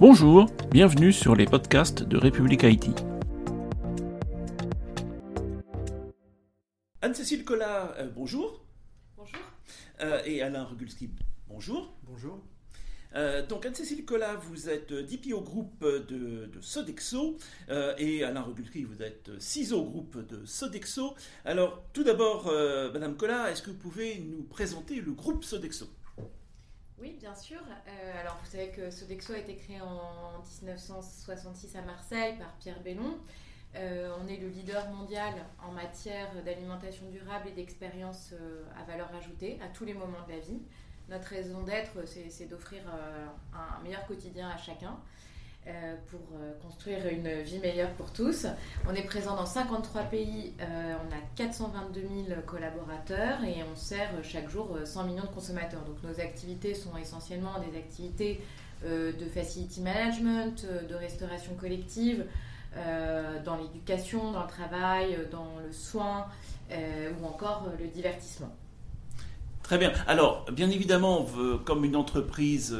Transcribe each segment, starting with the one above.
Bonjour, bienvenue sur les podcasts de République Haïti. Anne-Cécile Collat, euh, bonjour. Bonjour. Euh, et Alain Regulski, bonjour. Bonjour. Euh, donc Anne-Cécile Collat, vous êtes DPO groupe de, Sodexo et Alain Regulski, vous êtes CISO groupe de Sodexo. Alors tout d'abord, Madame Collat, est-ce que vous pouvez nous présenter le groupe Sodexo? Oui, bien sûr. Euh, alors, vous savez que Sodexo a été créé en 1966 à Marseille par Pierre Bellon. Euh, on est le leader mondial en matière d'alimentation durable et d'expérience euh, à valeur ajoutée à tous les moments de la vie. Notre raison d'être, c'est d'offrir un meilleur quotidien à chacun. Euh, pour euh, construire une vie meilleure pour tous. On est présent dans 53 pays, euh, on a 422 000 collaborateurs et on sert chaque jour 100 millions de consommateurs. Donc nos activités sont essentiellement des activités de facility management, de restauration collective, dans l'éducation, dans le travail, dans le soin ou encore le divertissement. Très bien. Alors, bien évidemment, comme une entreprise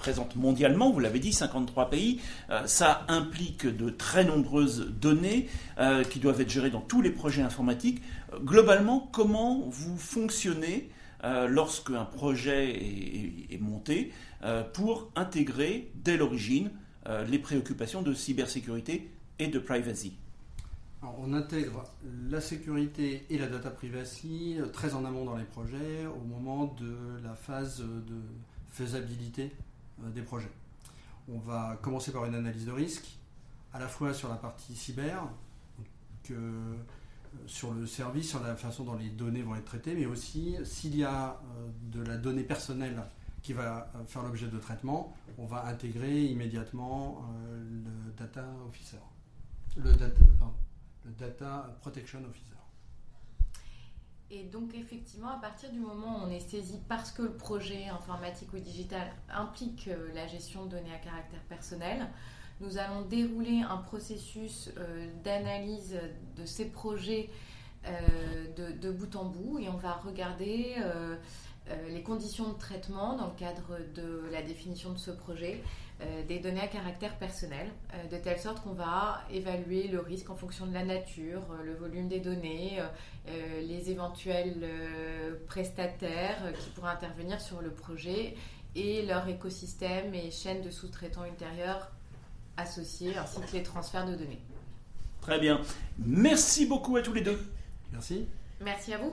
présente mondialement, vous l'avez dit, 53 pays. Euh, ça implique de très nombreuses données euh, qui doivent être gérées dans tous les projets informatiques. Euh, globalement, comment vous fonctionnez lorsque un projet est, est monté pour intégrer dès l'origine les préoccupations de cybersécurité et de privacy? On intègre la sécurité et la data privacy très en amont dans les projets au moment de la phase de faisabilité euh, des projets. On va commencer par une analyse de risque, à la fois sur la partie cyber, que euh, sur le service, sur la façon dont les données vont être traitées, mais aussi s'il y a euh, de la donnée personnelle qui va faire l'objet de traitement, on va intégrer immédiatement le data le data protection officer. Et donc effectivement, à partir du moment où on est saisi parce que le projet informatique ou digital implique euh, la gestion de données à caractère personnel, nous allons dérouler un processus euh, d'analyse de ces projets euh, de, bout en bout et on va regarder les conditions de traitement dans le cadre de la définition de ce projet euh, des données à caractère personnel, euh, de telle sorte qu'on va évaluer le risque en fonction de la nature, euh, le volume des données, les éventuels prestataires qui pourraient intervenir sur le projet et leur écosystème et chaîne de sous-traitants ultérieurs associés, ainsi que les transferts de données. Très bien. Merci beaucoup à tous les deux. Merci. Merci à vous.